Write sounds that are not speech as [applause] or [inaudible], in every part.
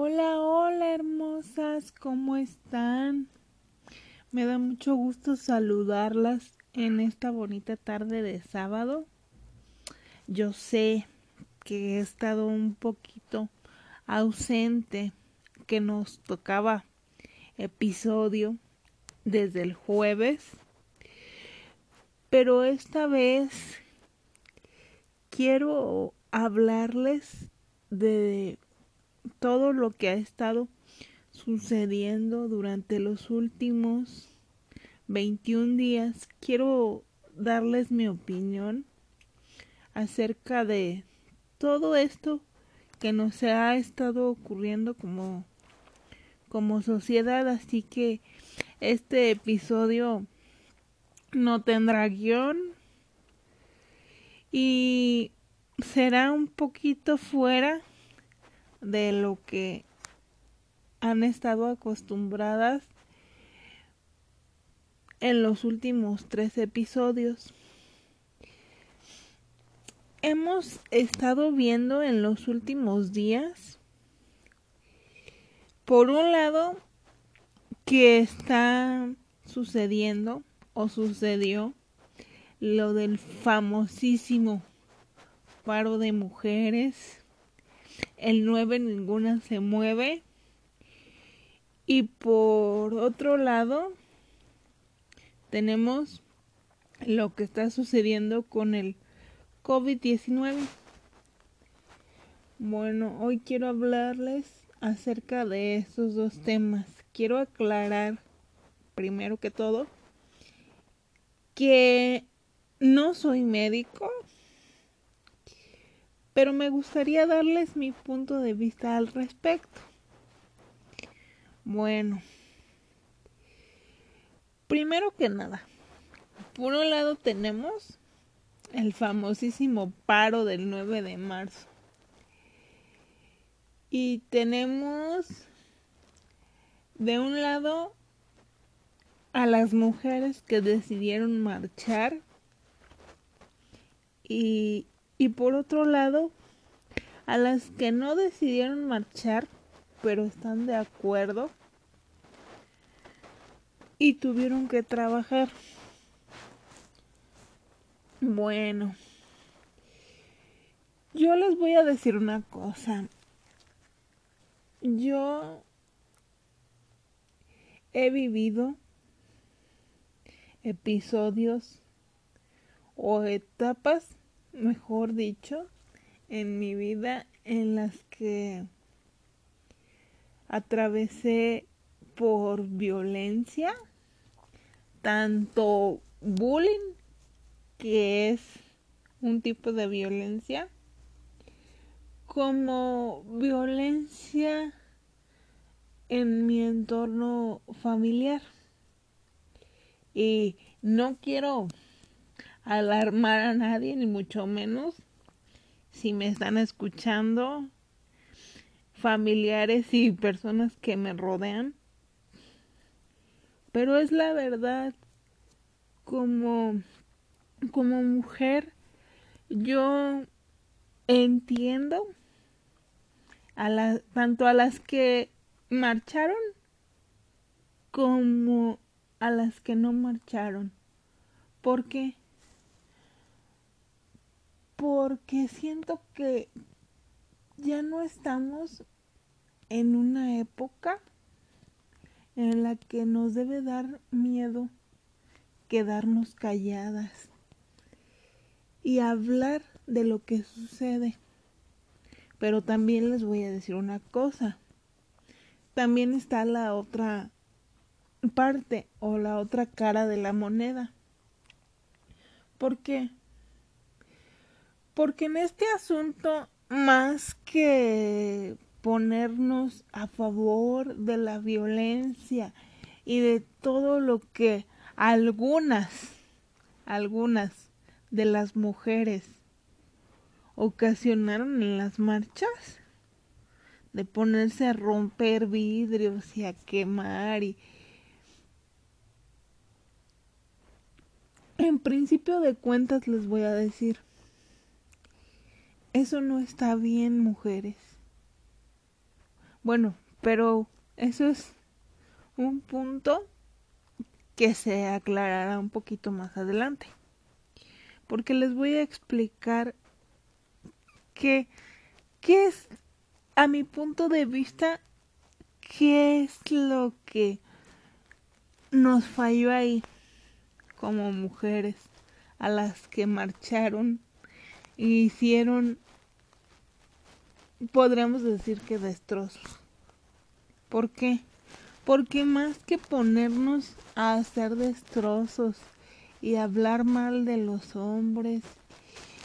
Hola, hola hermosas, ¿cómo están? Me da mucho gusto saludarlas en esta bonita tarde de sábado. Yo sé que he estado un poquito ausente, que nos tocaba episodio desde el jueves, pero esta vez quiero hablarles de todo lo que ha estado sucediendo durante los últimos 21 días. Quiero darles mi opinión acerca de todo esto que nos ha estado ocurriendo como como sociedad, así que este episodio no tendrá guion y será un poquito fuera de lo que han estado acostumbradas en los últimos tres episodios. Hemos estado viendo en los últimos días, por un lado, que está sucediendo o sucedió lo del famosísimo paro de mujeres el 9 ninguna se mueve. Y por otro lado, tenemos lo que está sucediendo con el COVID-19. Bueno, hoy quiero hablarles acerca de estos dos temas. Quiero aclarar, primero que todo, que no soy médico, pero me gustaría darles mi punto de vista al respecto. Bueno, primero que nada, por un lado tenemos el famosísimo paro del 9 de marzo. Y tenemos de un lado a las mujeres que decidieron marchar y y por otro lado, a las que no decidieron marchar, pero están de acuerdo y tuvieron que trabajar. Bueno, yo les voy a decir una cosa. Yo he vivido episodios o etapas mejor dicho, en mi vida en las que atravesé por violencia, tanto bullying, que es un tipo de violencia, como violencia en mi entorno familiar. Y no quiero alarmar a nadie, ni mucho menos si me están escuchando familiares y personas que me rodean. Pero es la verdad, como, como mujer, yo entiendo a las, tanto a las que marcharon como a las que no marcharon. ¿Por qué? Porque siento que ya no estamos en una época en la que nos debe dar miedo quedarnos calladas y hablar de lo que sucede. Pero también les voy a decir una cosa. También está la otra parte o la otra cara de la moneda. ¿Por qué? Porque en este asunto, más que ponernos a favor de la violencia y de todo lo que algunas, algunas de las mujeres ocasionaron en las marchas, de ponerse a romper vidrios y a quemar y en principio de cuentas les voy a decir eso no está bien, mujeres. Bueno, pero eso es un punto que se aclarará un poquito más adelante. Porque les voy a explicar que, qué es, a mi punto de vista, qué es lo que nos falló ahí como mujeres a las que marcharon hicieron, podríamos decir que destrozos. ¿Por qué? Porque más que ponernos a hacer destrozos y hablar mal de los hombres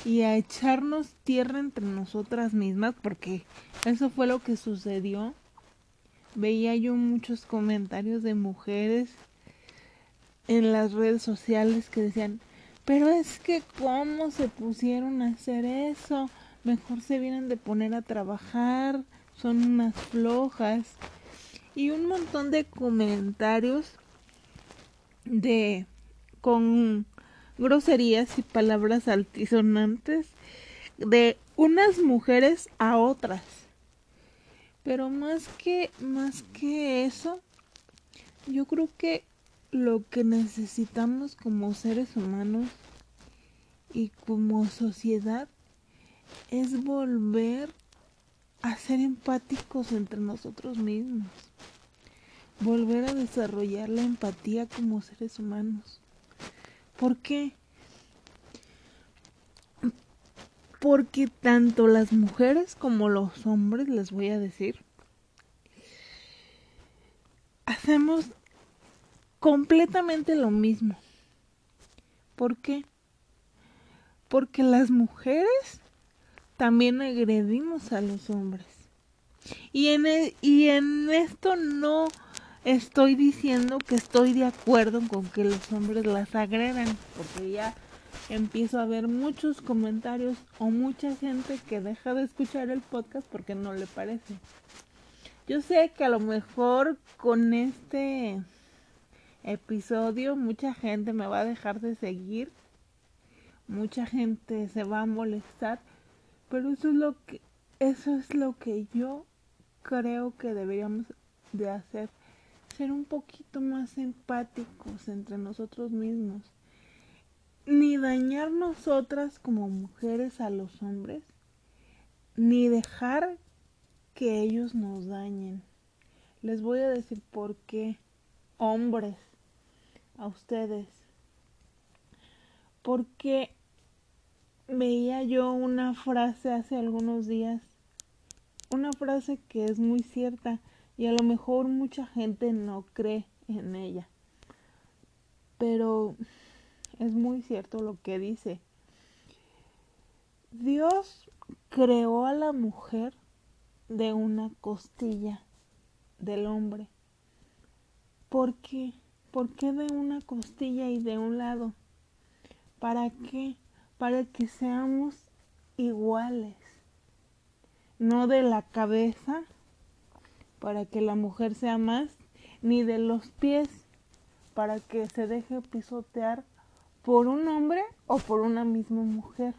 y a echarnos tierra entre nosotras mismas, porque eso fue lo que sucedió. Veía yo muchos comentarios de mujeres en las redes sociales que decían, pero es que cómo se pusieron a hacer eso, mejor se vienen de poner a trabajar, son unas flojas y un montón de comentarios de con groserías y palabras altisonantes de unas mujeres a otras. Pero más que más que eso, yo creo que lo que necesitamos como seres humanos y como sociedad es volver a ser empáticos entre nosotros mismos volver a desarrollar la empatía como seres humanos. ¿Por qué? Porque tanto las mujeres como los hombres, les voy a decir, hacemos completamente lo mismo. ¿Por qué? Porque las mujeres también agredimos a los hombres. Y en, e, y en esto no estoy diciendo que estoy de acuerdo con que los hombres las agredan, porque ya empiezo a ver muchos comentarios o mucha gente que deja de escuchar el podcast porque no le parece. Yo sé que a lo mejor con este episodio mucha gente me va a dejar de seguir, mucha gente se va a molestar, pero eso es lo que eso es lo que yo creo que deberíamos de hacer ser un poquito más empáticos entre nosotros mismos, ni dañar nosotras como mujeres a los hombres, ni dejar que ellos nos dañen. Les voy a decir por qué, hombres, a ustedes. Porque veía yo una frase hace algunos días, una frase que es muy cierta y a lo mejor mucha gente no cree en ella. Pero es muy cierto lo que dice. Dios creó a la mujer de una costilla del hombre. ¿Por qué? ¿Por qué de una costilla y de un lado? ¿Para qué? Para que seamos iguales. No de la cabeza para que la mujer sea más, ni de los pies para que se deje pisotear por un hombre o por una misma mujer.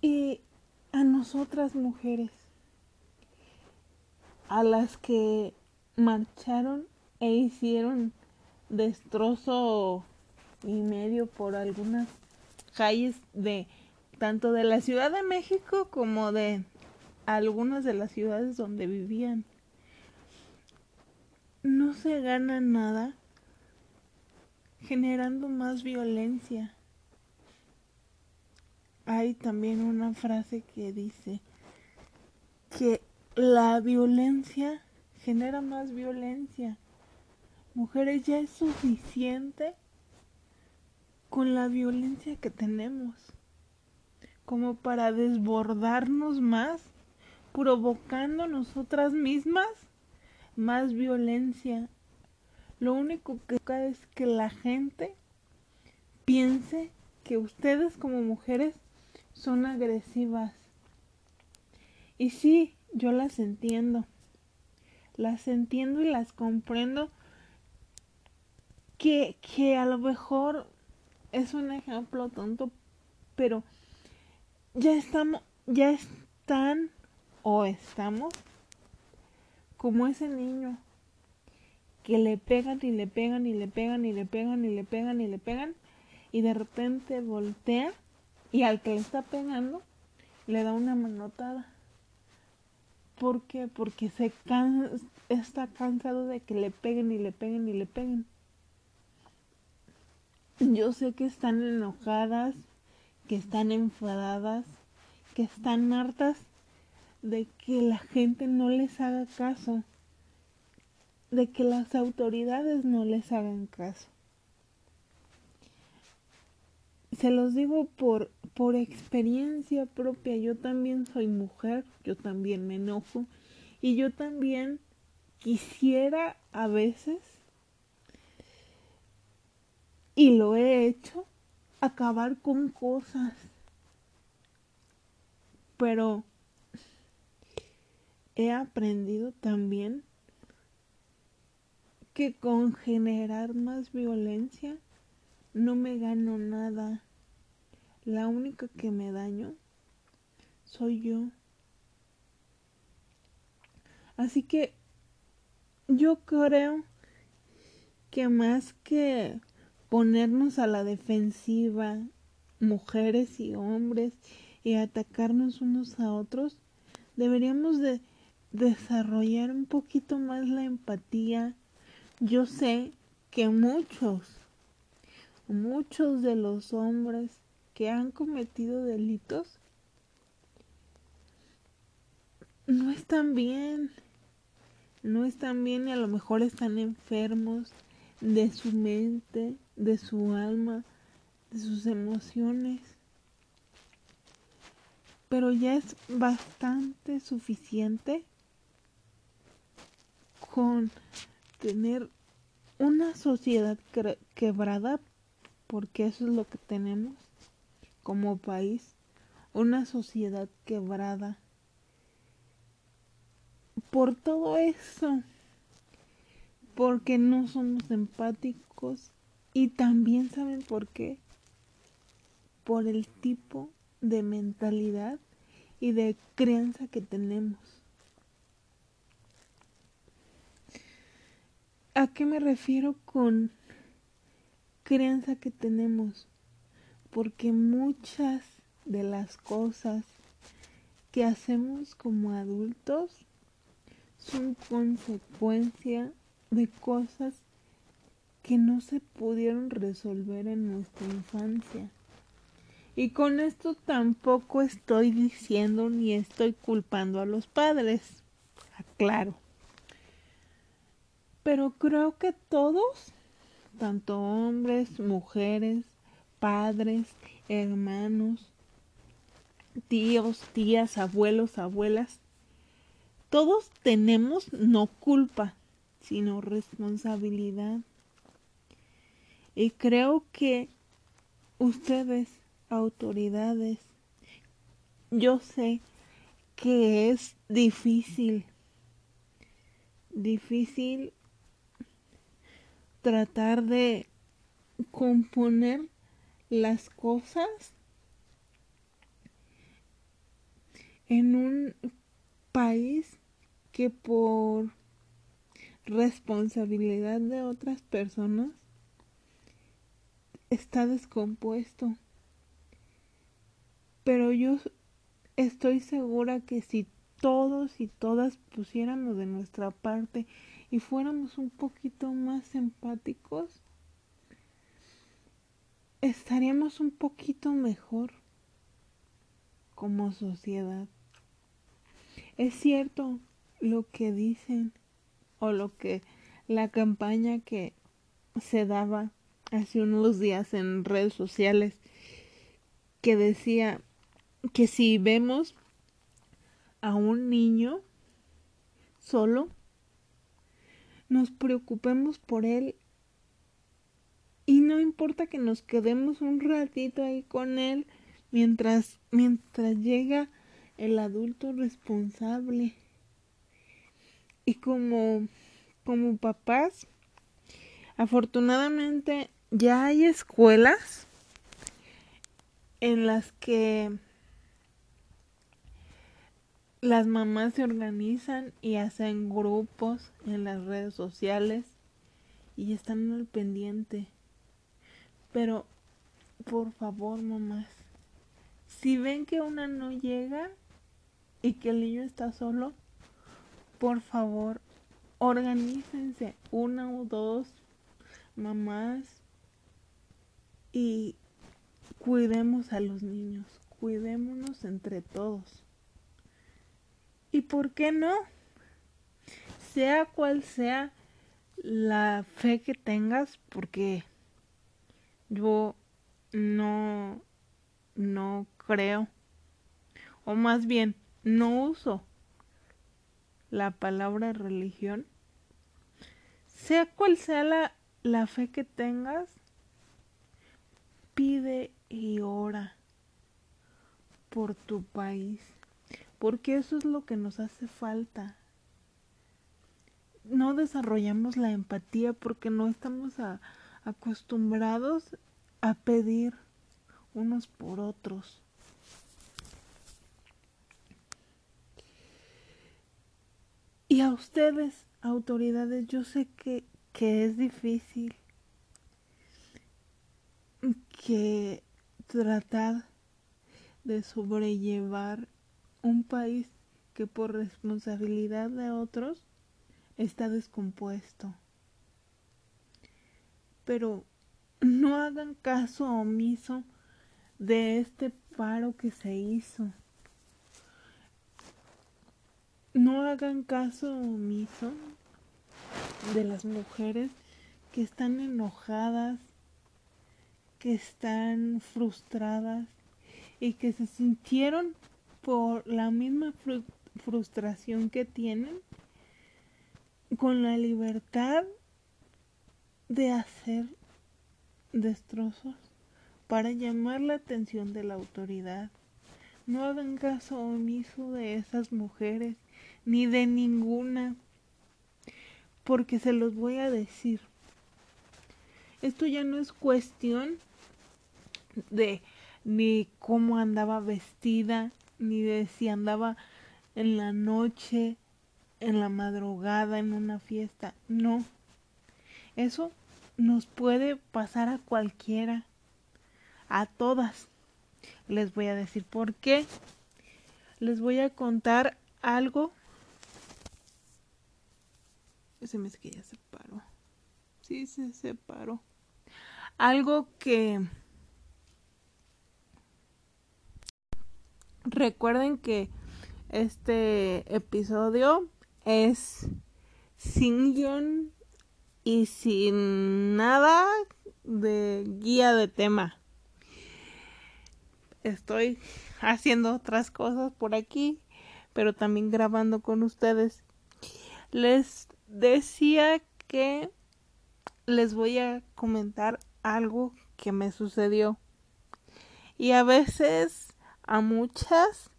Y a nosotras mujeres, a las que marcharon e hicieron destrozo y medio por algunas calles de tanto de la Ciudad de México como de algunas de las ciudades donde vivían. No se gana nada generando más violencia. Hay también una frase que dice que la violencia genera más violencia. Mujeres, ya es suficiente con la violencia que tenemos como para desbordarnos más provocando nosotras mismas más violencia. Lo único que es que la gente piense que ustedes como mujeres son agresivas. Y sí, yo las entiendo. Las entiendo y las comprendo. Que, que a lo mejor es un ejemplo tonto, pero ya estamos, ya es, están o estamos como ese niño que le pegan y le pegan y le pegan y le pegan y le pegan y le pegan y de repente voltea y al que le está pegando le da una manotada. ¿Por qué? Porque se está cansado de que le peguen y le peguen y le peguen. Yo sé que están enojadas, que están enfadadas, que están hartas de que la gente no les haga caso, de que las autoridades no les hagan caso. Se los digo por, por experiencia propia, yo también soy mujer, yo también me enojo y yo también quisiera a veces, y lo he hecho, acabar con cosas. Pero he aprendido también que con generar más violencia no me gano nada. La única que me daño soy yo. Así que yo creo que más que ponernos a la defensiva, mujeres y hombres, y atacarnos unos a otros, deberíamos de desarrollar un poquito más la empatía. Yo sé que muchos, muchos de los hombres que han cometido delitos no están bien, no están bien y a lo mejor están enfermos de su mente, de su alma, de sus emociones. Pero ya es bastante suficiente con tener una sociedad quebrada, porque eso es lo que tenemos como país, una sociedad quebrada. Por todo eso, porque no somos empáticos y también saben por qué, por el tipo de mentalidad y de crianza que tenemos. ¿A qué me refiero con crianza que tenemos? Porque muchas de las cosas que hacemos como adultos son consecuencia de cosas que no se pudieron resolver en nuestra infancia. Y con esto tampoco estoy diciendo ni estoy culpando a los padres, aclaro. Pero creo que todos, tanto hombres, mujeres, padres, hermanos, tíos, tías, abuelos, abuelas, todos tenemos no culpa, sino responsabilidad. Y creo que ustedes, autoridades, yo sé que es difícil, difícil tratar de componer las cosas en un país que por responsabilidad de otras personas está descompuesto. Pero yo estoy segura que si todos y todas pusiéramos de nuestra parte y fuéramos un poquito más empáticos, estaríamos un poquito mejor como sociedad. Es cierto lo que dicen o lo que la campaña que se daba hace unos días en redes sociales que decía que si vemos a un niño solo, nos preocupemos por él y no importa que nos quedemos un ratito ahí con él mientras mientras llega el adulto responsable y como como papás afortunadamente ya hay escuelas en las que las mamás se organizan y hacen grupos en las redes sociales y están al pendiente. Pero, por favor, mamás, si ven que una no llega y que el niño está solo, por favor, organícense una o dos mamás y cuidemos a los niños, cuidémonos entre todos. ¿Y por qué no? Sea cual sea la fe que tengas, porque yo no, no creo, o más bien, no uso la palabra religión, sea cual sea la, la fe que tengas, pide y ora por tu país, porque eso es lo que nos hace falta. No desarrollamos la empatía porque no estamos acostumbrados a pedir unos por otros. Y a ustedes, autoridades, yo sé que, que es difícil que tratar de sobrellevar un país que por responsabilidad de otros está descompuesto. Pero no hagan caso omiso de este paro que se hizo. No hagan caso omiso de las mujeres que están enojadas, que están frustradas y que se sintieron por la misma frustración que tienen con la libertad de hacer destrozos para llamar la atención de la autoridad. No hagan caso omiso de esas mujeres, ni de ninguna, porque se los voy a decir. Esto ya no es cuestión de ni cómo andaba vestida, ni de si andaba en la noche, en la madrugada, en una fiesta. No. Eso nos puede pasar a cualquiera, a todas. Les voy a decir por qué. Les voy a contar algo. Se me dice que ya se paró. Sí, se separó. Algo que recuerden que este episodio es sin guion y sin nada de guía de tema. Estoy haciendo otras cosas por aquí, pero también grabando con ustedes. Les decía que les voy a comentar algo que me sucedió. Y a veces a muchas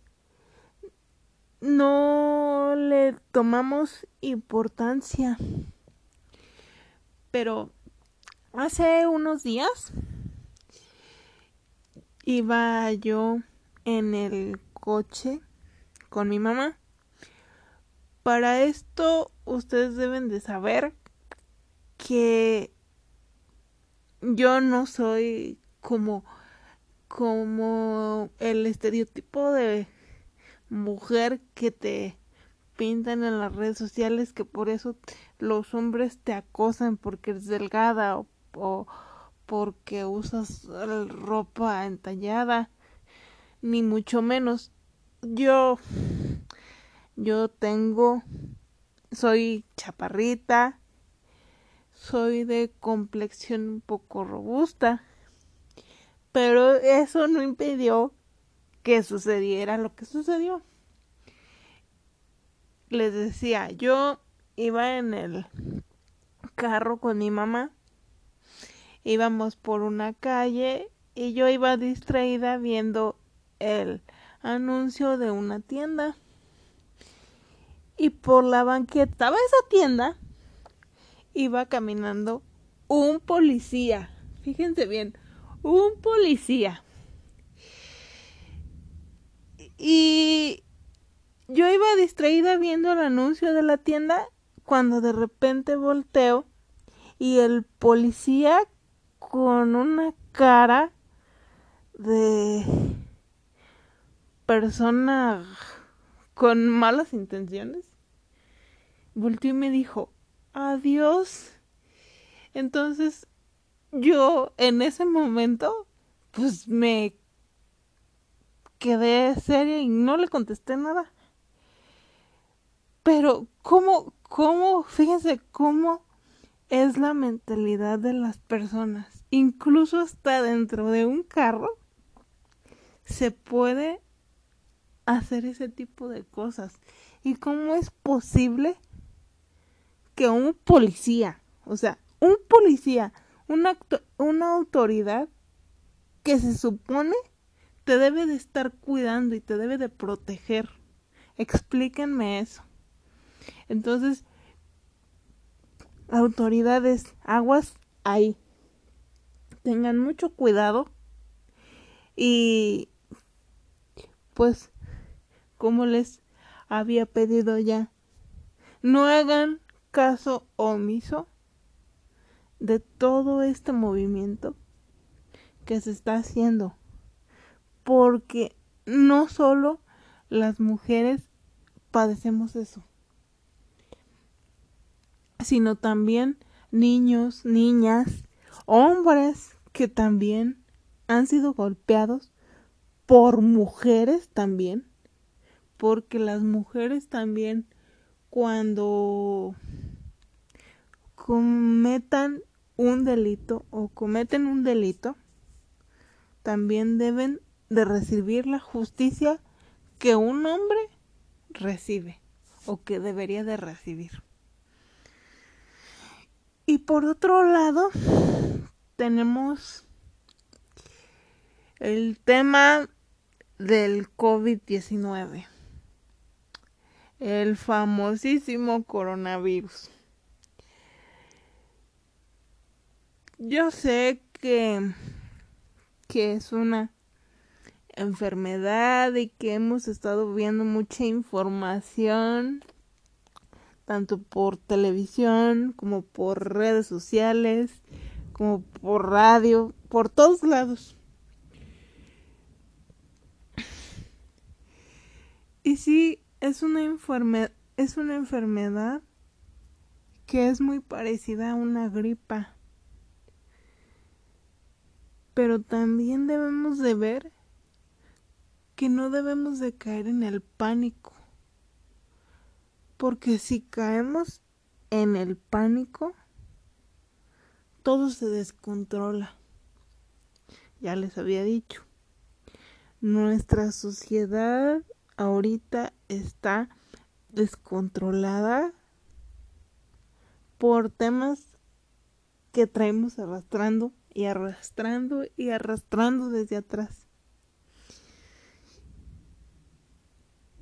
no le tomamos importancia pero hace unos días iba yo en el coche con mi mamá. Para esto ustedes deben de saber que yo no soy como como el estereotipo de mujer que te pintan en las redes sociales que por eso los hombres te acosan porque eres delgada o, porque usas ropa entallada ni mucho menos. Yo yo tengo soy chaparrita soy de complexión un poco robusta pero eso no impidió que sucediera lo que sucedió les decía, yo iba en el carro con mi mamá, íbamos por una calle y yo iba distraída viendo el anuncio de una tienda. Y por la banqueta de esa tienda iba caminando un policía. Fíjense bien, un policía. Y yo iba distraída viendo el anuncio de la tienda cuando de repente volteo y el policía con una cara de persona con malas intenciones volteó y me dijo adiós entonces yo en ese momento pues me quedé seria y no le contesté nada pero cómo cómo fíjense cómo es la mentalidad de las personas. Incluso hasta dentro de un carro se puede hacer ese tipo de cosas. ¿Y cómo es posible que un policía, o sea, un policía, una, una autoridad que se supone te debe de estar cuidando y te debe de proteger? Explíquenme eso. Entonces, autoridades, aguas ahí. Tengan mucho cuidado y pues como les había pedido ya, no hagan caso omiso de todo este movimiento que se está haciendo porque no solo las mujeres padecemos eso sino también niños, niñas, hombres que también han sido golpeados por mujeres también, porque las mujeres también cuando cometan un delito o cometen un delito, también deben de recibir la justicia que un hombre recibe o que debería de recibir. Y por otro lado, tenemos el tema del COVID-19, el famosísimo coronavirus. Yo sé que, que es una enfermedad y que hemos estado viendo mucha información tanto por televisión como por redes sociales, como por radio, por todos lados. Y sí, es una enfermedad, es una enfermedad que es muy parecida a una gripa. Pero también debemos de ver que no debemos de caer en el pánico porque si caemos en el pánico, todo se descontrola. Ya les había dicho, nuestra sociedad ahorita está descontrolada por temas que traemos arrastrando y arrastrando y arrastrando desde atrás.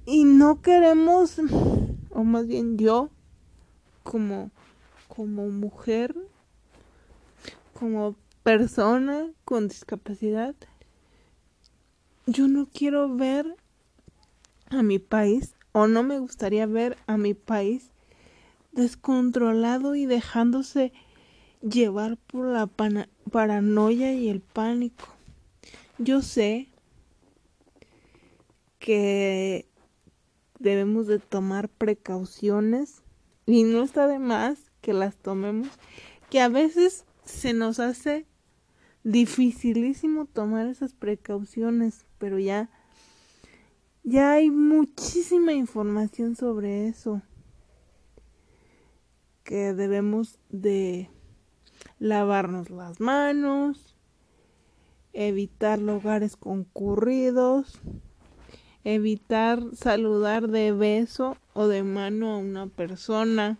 Y no queremos o más bien yo como como mujer como persona con discapacidad yo no quiero ver a mi país o no me gustaría ver a mi país descontrolado y dejándose llevar por la paranoia y el pánico. Yo sé que debemos de tomar precauciones y no está de más que las tomemos, que a veces se nos hace dificilísimo tomar esas precauciones, pero ya ya hay muchísima información sobre eso que debemos de lavarnos las manos, evitar lugares concurridos, evitar saludar de beso o de mano a una persona.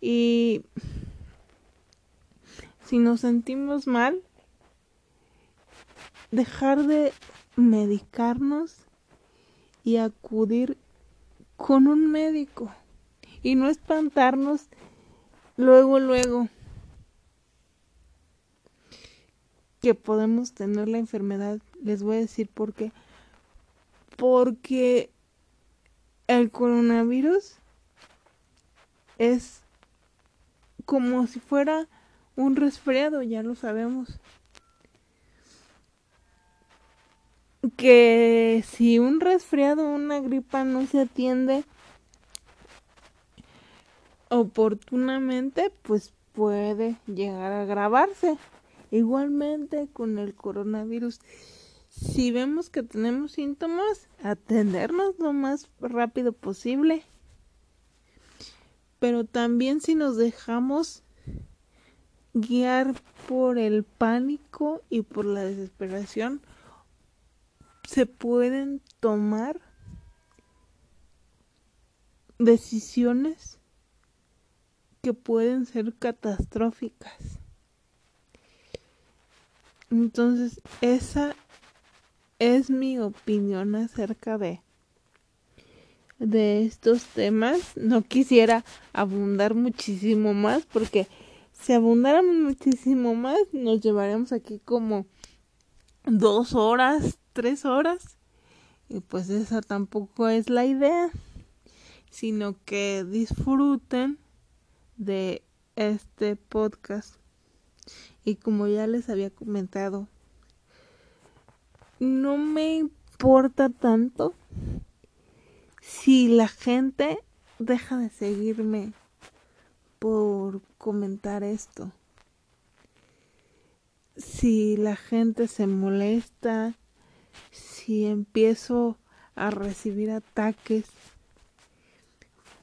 Y si nos sentimos mal, dejar de medicarnos y acudir con un médico y no espantarnos luego, luego que podemos tener la enfermedad. Les voy a decir por qué porque el coronavirus es como si fuera un resfriado, ya lo sabemos. Que si un resfriado, una gripa no se atiende oportunamente, pues puede llegar a agravarse. Igualmente con el coronavirus. Si vemos que tenemos síntomas, atendernos lo más rápido posible. Pero también si nos dejamos guiar por el pánico y por la desesperación, se pueden tomar decisiones que pueden ser catastróficas. Entonces, esa es mi opinión acerca de de estos temas. No quisiera abundar muchísimo más porque si abundáramos muchísimo más nos llevaremos aquí como dos horas, tres horas. Y pues esa tampoco es la idea, sino que disfruten de este podcast. Y como ya les había comentado, no me importa tanto si la gente deja de seguirme por comentar esto. Si la gente se molesta, si empiezo a recibir ataques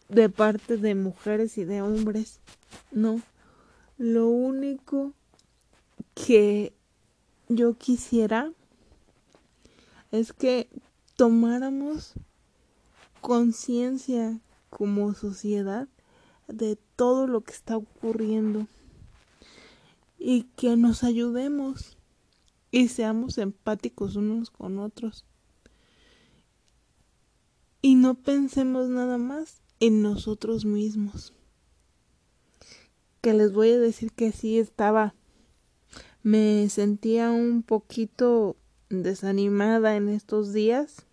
de parte de mujeres y de hombres, no. Lo único que yo quisiera es que tomáramos conciencia como sociedad de todo lo que está ocurriendo y que nos ayudemos y seamos empáticos unos con otros. Y no pensemos nada más en nosotros mismos. Que les voy a decir que sí estaba. Me sentía un poquito desanimada en estos días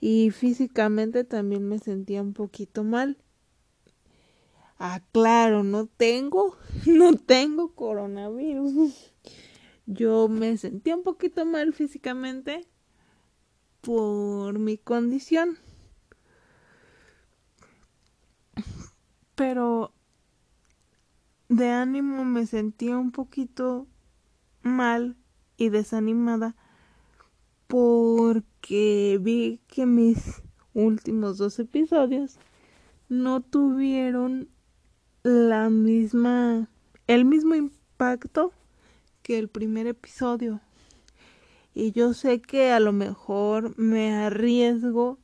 y físicamente también me sentía un poquito mal. Ah, claro, no tengo, [laughs] no tengo coronavirus. Yo me sentía un poquito mal físicamente por mi condición. Pero de ánimo me sentía un poquito mal y desanimada porque vi que mis últimos dos episodios no tuvieron la misma el mismo impacto que el primer episodio. Y yo sé que a lo mejor me arriesgo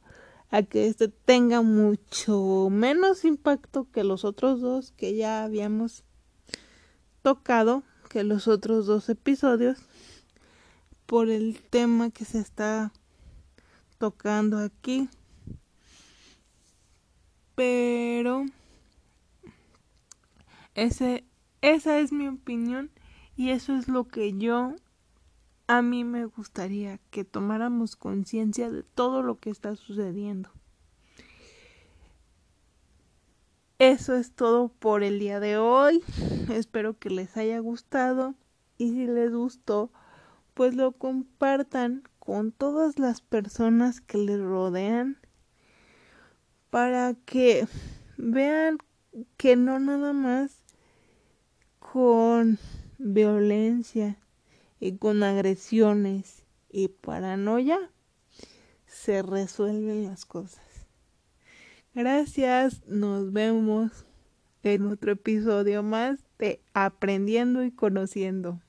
a que este tenga mucho menos impacto que los otros dos que ya habíamos tocado que los otros dos episodios por el tema que se está tocando aquí. Pero ese, esa es mi opinión y eso es lo que yo a mí me gustaría que tomáramos conciencia de todo lo que está sucediendo. Eso es todo por el día de hoy. Espero que les haya gustado y si les gustó, pues lo compartan con todas las personas que les rodean para que vean que no nada más con violencia y con agresiones y paranoia se resuelven las cosas. Gracias, nos vemos en otro episodio más de Aprendiendo y Conociendo.